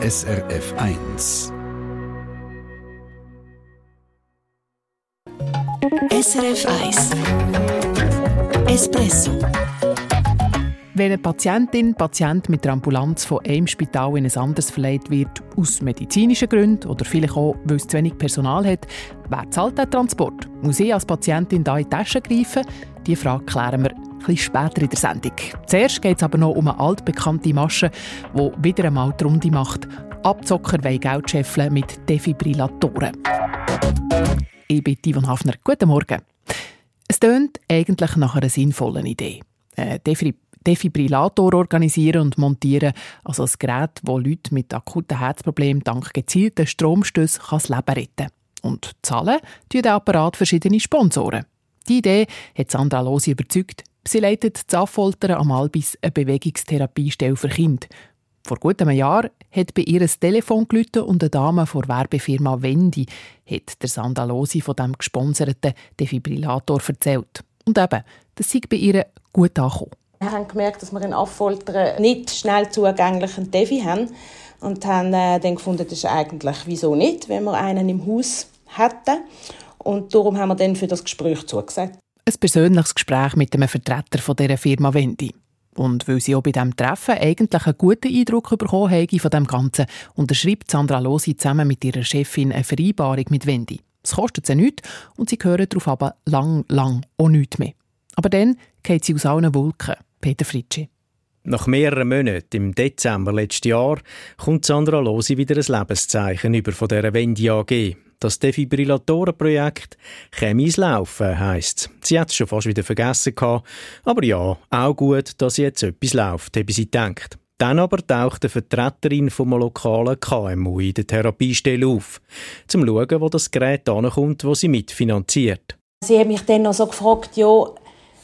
SRF 1. SRF 1 Espresso wenn eine Patientin, Patient mit der Ambulanz von einem Spital in ein anderes verlegt wird, aus medizinischen Gründen oder vielleicht auch, weil es zu wenig Personal hat, wer zahlt den Transport? Muss ich als Patientin da in die Tasche greifen? Diese Frage klären wir etwas später in der Sendung. Zuerst geht es aber noch um eine altbekannte Masche, die wieder einmal die Runde macht. Abzocker wollen Geld scheffeln mit Defibrillatoren. Ich bin Ivan Hafner. Guten Morgen. Es tönt eigentlich nach einer sinnvollen Idee. Äh, Defibrillator organisieren und montieren, also ein Gerät, das Leute mit akuten Herzproblemen dank gezielten Stromstößen das Leben retten kann. Und zahlen tun der Apparat verschiedene Sponsoren. Die Idee hat Sandra Losi überzeugt. Sie leitet das Affoltern am Albis eine Bewegungstherapiestelle für Kinder. Vor gut einem Jahr hat bei ihr ein Telefon gelitten und eine Dame von der Werbefirma Wendy hat der Sandra Losi von dem gesponserten Defibrillator erzählt. Und eben, das sei bei ihr gut angekommen. Wir haben gemerkt, dass wir in Affoltern nicht schnell zugänglichen Defi haben und haben äh, dann gefunden, das ist eigentlich wieso nicht, wenn wir einen im Haus hätten. Und darum haben wir dann für das Gespräch zugesagt. Ein persönliches Gespräch mit einem Vertreter von dieser Firma Wendy. Und weil sie auch bei diesem Treffen eigentlich einen guten Eindruck bekommen haben von dem Ganzen, unterschreibt Sandra Losi zusammen mit ihrer Chefin eine Vereinbarung mit Wendy. Es kostet sie nichts und sie hören darauf aber lang, lang auch nichts mehr. Aber dann geht sie aus allen Wolken. Peter Fritschi. Nach mehreren Monaten, im Dezember letzten Jahr, kommt Sandra Losi wieder ein Lebenszeichen über von dieser Wendy AG. Das Defibrillatorenprojekt käme ins Laufen, heisst Sie hat es schon fast wieder vergessen gehabt. Aber ja, auch gut, dass jetzt etwas läuft, habe sie gedacht. Dann aber taucht eine Vertreterin vom lokalen KMU in der Therapiestelle auf, zum zu schauen, wo das Gerät ankommt, wo sie mitfinanziert. Sie haben mich dann noch so gefragt, ja,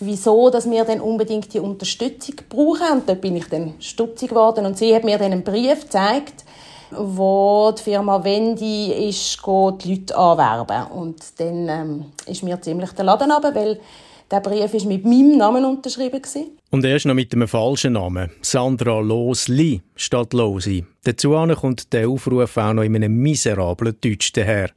wieso dass wir dann unbedingt die Unterstützung brauchen. Und da bin ich dann stutzig geworden. Und sie hat mir dann einen Brief gezeigt, wo die Firma Wendy ist, die Leute anwerben. Und dann ähm, ist mir ziemlich der Laden runter, weil der Brief ist mit meinem Namen unterschrieben gewesen. Und er ist noch mit einem falschen Namen. Sandra Losli statt Losi. Dazu kommt der Aufruf auch noch in einem miserablen Deutsch daher.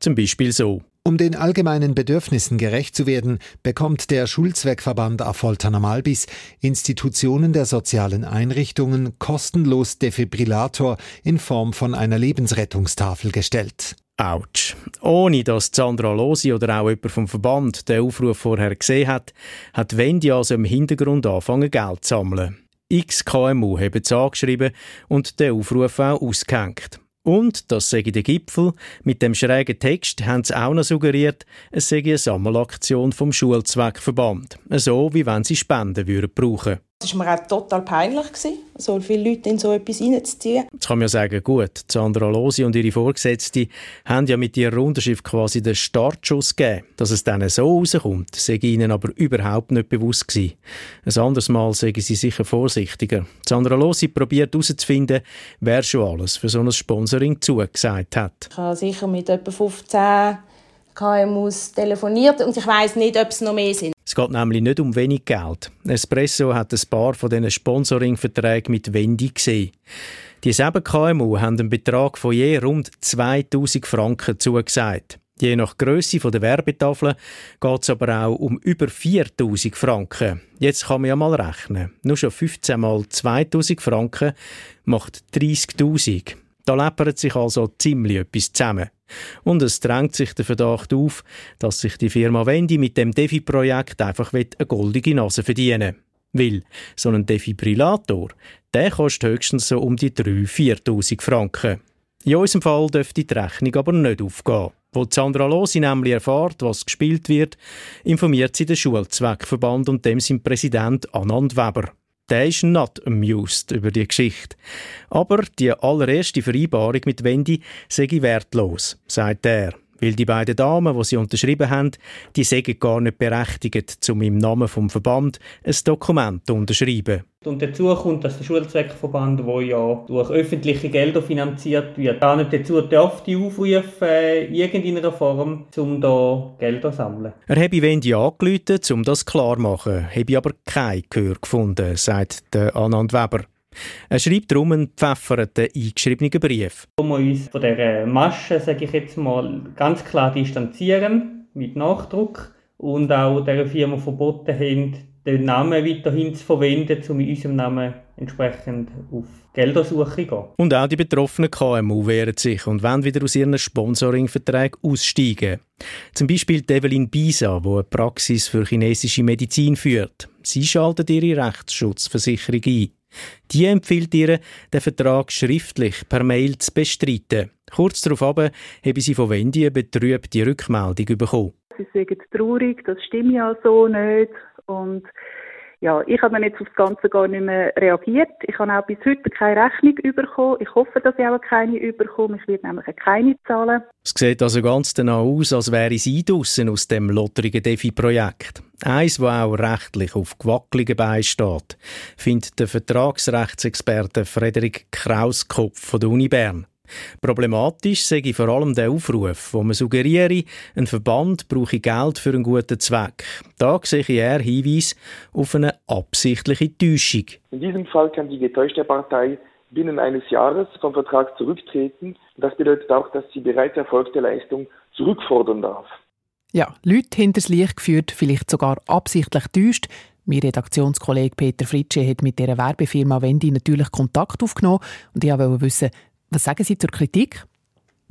Zum Beispiel so. Um den allgemeinen Bedürfnissen gerecht zu werden, bekommt der Schulzweckverband Affolterner Malbis Institutionen der sozialen Einrichtungen kostenlos Defibrillator in Form von einer Lebensrettungstafel gestellt. Autsch. Ohne dass Sandra Losi oder auch jemand vom Verband den Aufruf vorher gesehen hat, hat Wendy also im Hintergrund angefangen, Geld zu sammeln. X KMU haben es angeschrieben und den Aufruf auch ausgehängt. Und, das sage der Gipfel, mit dem schrägen Text haben sie auch noch suggeriert, es sei eine Sammelaktion vom Schulzweckverband. So, wie wenn sie Spenden würden brauchen es war mir auch total peinlich, so viele Leute in so etwas reinzuziehen. Jetzt kann man ja sagen, gut, Sandra Losi und ihre Vorgesetzte haben ja mit ihrer Unterschrift quasi den Startschuss gegeben. Dass es dann so rauskommt, sei ihnen aber überhaupt nicht bewusst gewesen. Ein anderes Mal sagen sie sicher vorsichtiger. Sandra Losi probiert herauszufinden, wer schon alles für so ein Sponsoring zugesagt hat. Ich habe sicher mit etwa 15 KMUs telefoniert und ich weiß nicht, ob es noch mehr sind. Es geht nämlich nicht um wenig Geld. Espresso hat ein paar von diesen Sponsoring-Verträgen mit Wendy gesehen. Die sieben KMU haben einen Betrag von je rund 2000 Franken zugesagt. Je nach Größe der Werbetafel geht es aber auch um über 4000 Franken. Jetzt kann man ja mal rechnen. Nur schon 15 mal 2000 Franken macht 30.000. Da läppert sich also ziemlich etwas zusammen. Und es drängt sich der Verdacht auf, dass sich die Firma Wendy mit dem Defi-Projekt einfach eine goldige Nase verdienen will. Weil so ein Defibrillator, der kostet höchstens so um die 3.000, 4.000 Franken. In unserem Fall dürfte die Rechnung aber nicht aufgehen. Wo Sandra Losi nämlich erfährt, was gespielt wird, informiert sie den Schulzweckverband und dem sein Präsident Anand Weber der ist not amused über die Geschichte. Aber die allererste Vereinbarung mit Wendy sei wertlos, sagt er weil die beiden Damen, die sie unterschrieben haben, die sagen gar nicht berechtigt, um im Namen vom Verband ein Dokument zu unterschreiben. Und dazu kommt, dass der Schulzweckverband, der ja durch öffentliche Gelder finanziert wird, gar nicht dazu dürfte aufrufen, in irgendeiner Form, um da Gelder zu sammeln. Er habe Wendy angerufen, um das klar zu machen, habe aber kein Gehör gefunden, sagt der Anand Weber. Er schreibt darum einen pfefferten, eingeschriebenen Brief. Wir uns von dieser Masche, sage ich jetzt mal, ganz klar distanzieren, mit Nachdruck, und auch dieser Firma verboten haben, den Namen weiterhin zu verwenden, um in unserem Namen entsprechend auf Geldersuche zu gehen. Und auch die betroffenen KMU wehren sich und wollen wieder aus ihren Sponsoringverträgen aussteigen. Zum Beispiel Evelyn Bisa, die eine Praxis für chinesische Medizin führt. Sie schaltet ihre Rechtsschutzversicherung ein. Die empfiehlt ihr, den Vertrag schriftlich per Mail zu bestreiten. Kurz darauf habe sie von Wendy eine betrübte Rückmeldung bekommen. Sie sagen traurig, das stimmt ja so nicht. Und ja, ich habe dann jetzt auf das Ganze gar nicht mehr reagiert. Ich habe auch bis heute keine Rechnung bekommen. Ich hoffe, dass ich auch keine bekomme. Ich werde nämlich keine zahlen. Es sieht also ganz danach aus, als wäre sie draussen aus dem lotterigen Defi-Projekt. Eins, das auch rechtlich auf gewackeligen Beinen steht, findet der Vertragsrechtsexperte Frederik Krauskopf von der Uni Bern. Problematisch sei vor allem der Aufruf, wo man suggeriere, ein Verband brauche Geld für einen guten Zweck. Da sehe er Hinweis auf eine absichtliche Täuschung. In diesem Fall kann die getäuschte Partei binnen eines Jahres vom Vertrag zurücktreten. Das bedeutet auch, dass sie bereits erfolgte Leistung zurückfordern darf. Ja, Leute hinters Licht geführt, vielleicht sogar absichtlich täuscht. Mein Redaktionskollege Peter Fritsche hat mit dieser Werbefirma Wendy natürlich Kontakt aufgenommen und ich wollte wissen, was sagen Sie zur Kritik?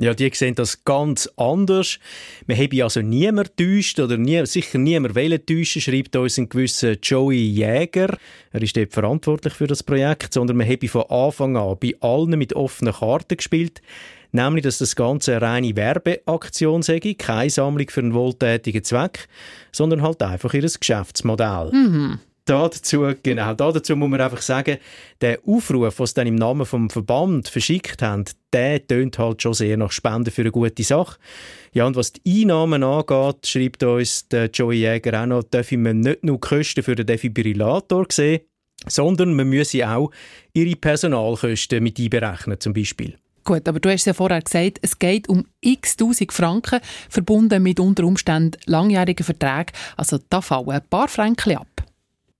Ja, die sehen das ganz anders. Wir haben also niemand täuscht oder nie, sicher niemand wollen täuschen, schreibt uns ein gewisser Joey Jäger. Er ist dort verantwortlich für das Projekt, sondern wir haben von Anfang an bei allen mit offenen Karten gespielt. Nämlich, dass das Ganze eine reine Werbeaktion sei, keine Sammlung für einen wohltätigen Zweck, sondern halt einfach ihr Geschäftsmodell. Mhm dazu, genau, dazu muss man einfach sagen, der Aufruf, den sie dann im Namen vom Verband verschickt haben, der tönt halt schon sehr nach Spenden für eine gute Sache. Ja, und was die Einnahmen angeht, schreibt uns der Joey Jäger auch noch, dürfen wir nicht nur die Kosten für den Defibrillator sehen, sondern man müsse auch ihre Personalkosten mit einberechnen, zum Beispiel. Gut, aber du hast ja vorher gesagt, es geht um x Tausend Franken, verbunden mit unter Umständen langjährigen Verträgen. Also da fallen ein paar Franken ab.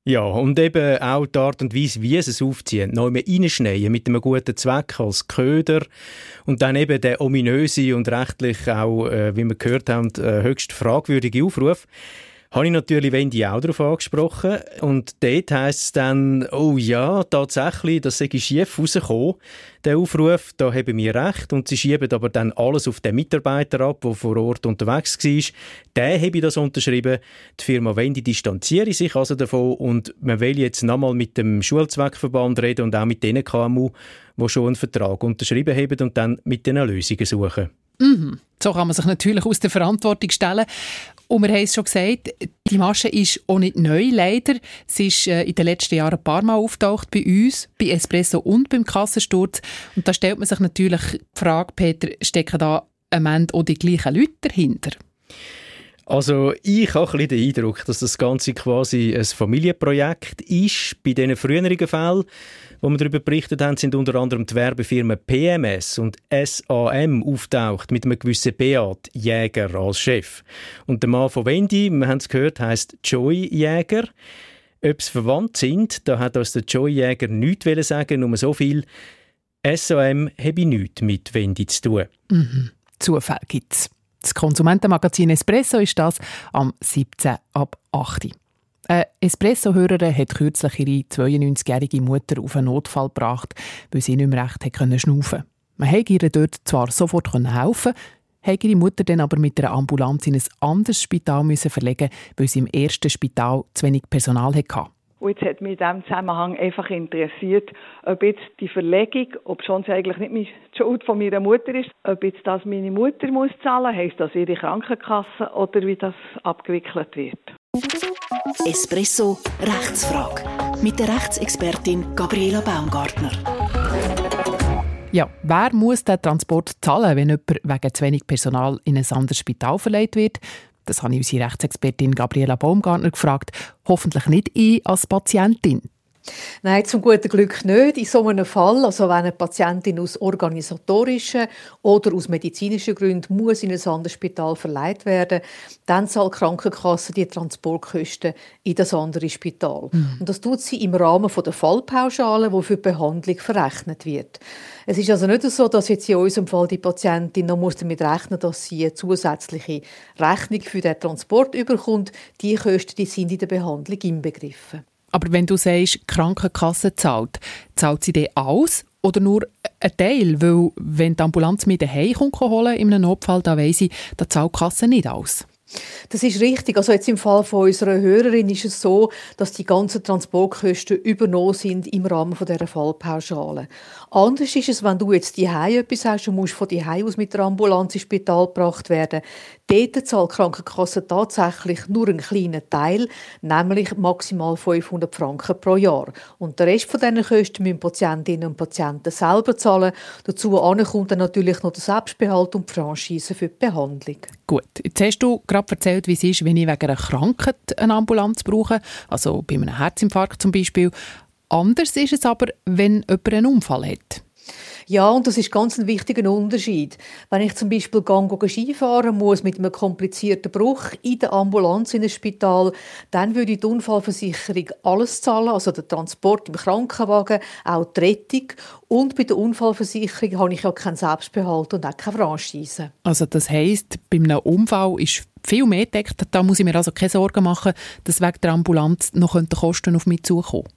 Ja, und eben auch die Art und Weise, wie sie es aufziehen. Neu reinschneiden mit einem guten Zweck als Köder. Und dann eben der ominöse und rechtlich auch, äh, wie wir gehört haben, äh, höchst fragwürdige Aufruf habe ich natürlich Wendy auch darauf angesprochen. Und dort heisst es dann, oh ja, tatsächlich, das sei schief rausgekommen, der Aufruf, da haben wir recht. Und sie schieben aber dann alles auf den Mitarbeiter ab, der vor Ort unterwegs war. Der habe das unterschrieben. Die Firma Wendy distanziere sich also davon und man will jetzt nochmal mit dem Schulzweckverband reden und auch mit den KMU, die schon einen Vertrag unterschrieben haben und dann mit den Lösungen suchen. Mhm. So kann man sich natürlich aus der Verantwortung stellen. Und wir haben es schon gesagt, die Masche ist auch nicht neu, leider. Sie ist äh, in den letzten Jahren ein paar Mal auftaucht bei uns, bei Espresso und beim Kassensturz. Und da stellt man sich natürlich die Frage, Peter, stecken da am Ende auch die gleichen Leute dahinter? Also ich habe ein den Eindruck, dass das Ganze quasi ein Familienprojekt ist. Bei diesen früheren Fällen wo wir darüber berichtet haben, sind unter anderem die Werbefirmen PMS und SAM auftaucht mit einem gewissen Beat Jäger als Chef. Und der Mann von Wendy, wir haben es gehört, heißt Joy Jäger. Ob sie verwandt sind, da hat uns der Joy Jäger nichts sagen, nur so viel. SAM habe nichts mit Wendy zu tun. Mhm. Zufall gibt's. Das Konsumentenmagazin Espresso ist das am 17. ab 8. Eine Espresso-Hörerin hat kürzlich ihre 92-jährige Mutter auf einen Notfall gebracht, weil sie nicht mehr recht schnaufen konnte. Man konnte ihr dort zwar sofort helfen, musste ihre Mutter dann aber mit einer Ambulanz in ein anderes Spital müssen verlegen, weil sie im ersten Spital zu wenig Personal hatte. Und jetzt hat mich in diesem Zusammenhang einfach interessiert, ob jetzt die Verlegung, ob schon sie eigentlich nicht die Schuld von meiner Mutter ist, ob jetzt das meine Mutter muss zahlen, heisst das ihre Krankenkasse oder wie das abgewickelt wird. Espresso Rechtsfrage mit der Rechtsexpertin Gabriela Baumgartner. Ja, wer muss den Transport zahlen, wenn jemand wegen zu wenig Personal in ein anderes Spital verlegt wird? Das habe ich unsere Rechtsexpertin Gabriela Baumgartner gefragt. Hoffentlich nicht ich als Patientin. Nein, zum guten Glück nicht. In so einem Fall, also wenn eine Patientin aus organisatorischen oder aus medizinischen Gründen muss in ein anderes Spital verleiht werden, dann zahlt die Krankenkasse die Transportkosten in das andere Spital. Mhm. Und das tut sie im Rahmen der Fallpauschale, die für die Behandlung verrechnet wird. Es ist also nicht so, dass jetzt in unserem Fall die Patientin noch muss damit rechnen, dass sie eine zusätzliche Rechnung für den Transport überkommt. Die Kosten die sind in der Behandlung inbegriffen. Aber wenn du sagst, Krankenkasse zahlt, zahlt sie die aus oder nur ein Teil? Weil wenn die Ambulanz mich daheim kommt, in einem Notfall, dann weiss ich, da zahlt die Kasse nicht aus. Das ist richtig. Also jetzt im Fall von unserer Hörerin ist es so, dass die ganzen Transportkosten übernommen sind im Rahmen von dieser Fallpauschale. Anders ist es, wenn du jetzt die etwas hast und musst von die aus mit der Ambulanz ins Spital gebracht werden. Dort zahlt die Krankenkasse tatsächlich nur einen kleinen Teil, nämlich maximal 500 Franken pro Jahr. Und der Rest von diesen Kosten müssen Patientinnen und Patienten selber zahlen. Dazu kommt dann natürlich noch der Selbstbehalt und die Franchise für die Behandlung. Gut, jetzt hast du gerade erzählt, wie es ist, wenn ich wegen einer Krankheit eine Ambulanz brauche, also bei einem Herzinfarkt zum Beispiel. Anders ist es aber, wenn jemand einen Unfall hat. Ja, und das ist ganz ein wichtiger Unterschied. Wenn ich zum Beispiel Gang Skifahren muss mit einem komplizierten Bruch in der Ambulanz in ein Spital, dann würde die Unfallversicherung alles zahlen, also der Transport im Krankenwagen, auch die Rettung. Und bei der Unfallversicherung habe ich ja keinen Selbstbehalt und auch keine Franchise. Also das heisst, bei einem Unfall ist viel mehr deckt. Da muss ich mir also keine Sorgen machen, dass wegen der Ambulanz noch Kosten auf mich zukommen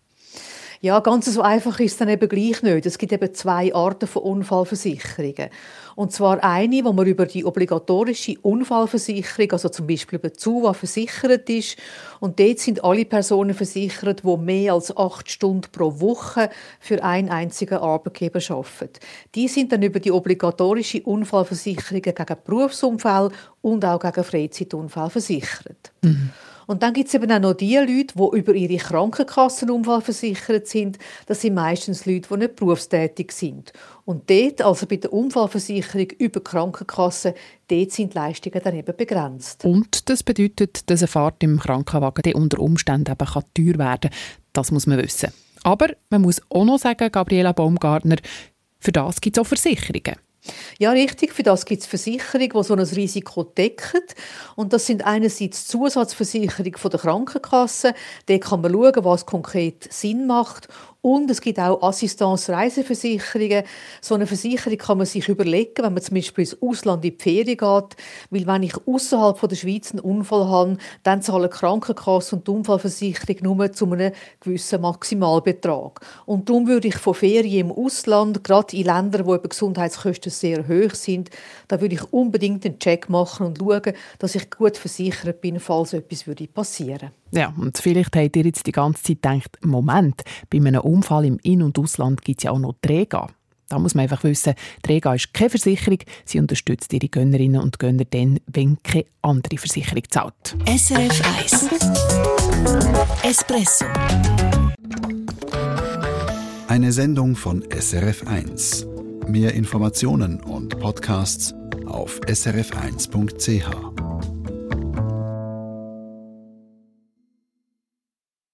ja, ganz so einfach ist es dann eben gleich nicht. Es gibt eben zwei Arten von Unfallversicherungen. Und zwar eine, wo man über die obligatorische Unfallversicherung, also zum Beispiel über ZUWA, versichert ist. Und dort sind alle Personen versichert, die mehr als acht Stunden pro Woche für einen einzigen Arbeitgeber arbeiten. Die sind dann über die obligatorische Unfallversicherung gegen Berufsunfall und auch gegen Freizeitunfall versichert. Mhm. Und dann gibt es eben auch noch die Leute, die über ihre Krankenkassenunfall versichert sind. Das sind meistens Leute, die nicht berufstätig sind. Und dort, also bei der Unfallversicherung über die Krankenkasse, dort sind die Leistungen dann eben begrenzt. Und das bedeutet, dass eine Fahrt im Krankenwagen unter Umständen eben teuer werden kann. Das muss man wissen. Aber man muss auch noch sagen, Gabriela Baumgartner, für das gibt es auch Versicherungen. Ja, richtig. Für das gibt es Versicherungen, die so ein Risiko decken. Und das sind einerseits Zusatzversicherungen der Krankenkasse. Da kann man schauen, was konkret Sinn macht. Und es gibt auch Assistance-Reiseversicherungen. So eine Versicherung kann man sich überlegen, wenn man zum Beispiel ins Ausland in die Ferien geht. Weil wenn ich außerhalb der Schweiz einen Unfall habe, dann zahlen die Krankenkasse und die Unfallversicherung nur zu einem gewissen Maximalbetrag. Und darum würde ich von Ferien im Ausland, gerade in Ländern, wo eben Gesundheitskosten sehr hoch sind, da würde ich unbedingt einen Check machen und schauen, dass ich gut versichert bin, falls etwas passieren würde. Ja, und vielleicht habt ihr jetzt die ganze Zeit gedacht, Moment, bei einem Unfall im In- und Ausland gibt es ja auch noch Träger. Da muss man einfach wissen, Träger ist keine Versicherung. Sie unterstützt ihre Gönnerinnen und Gönner dann, wenn keine andere Versicherung zahlt. SRF 1 Espresso Eine Sendung von SRF 1. Mehr Informationen und Podcasts auf srf1.ch.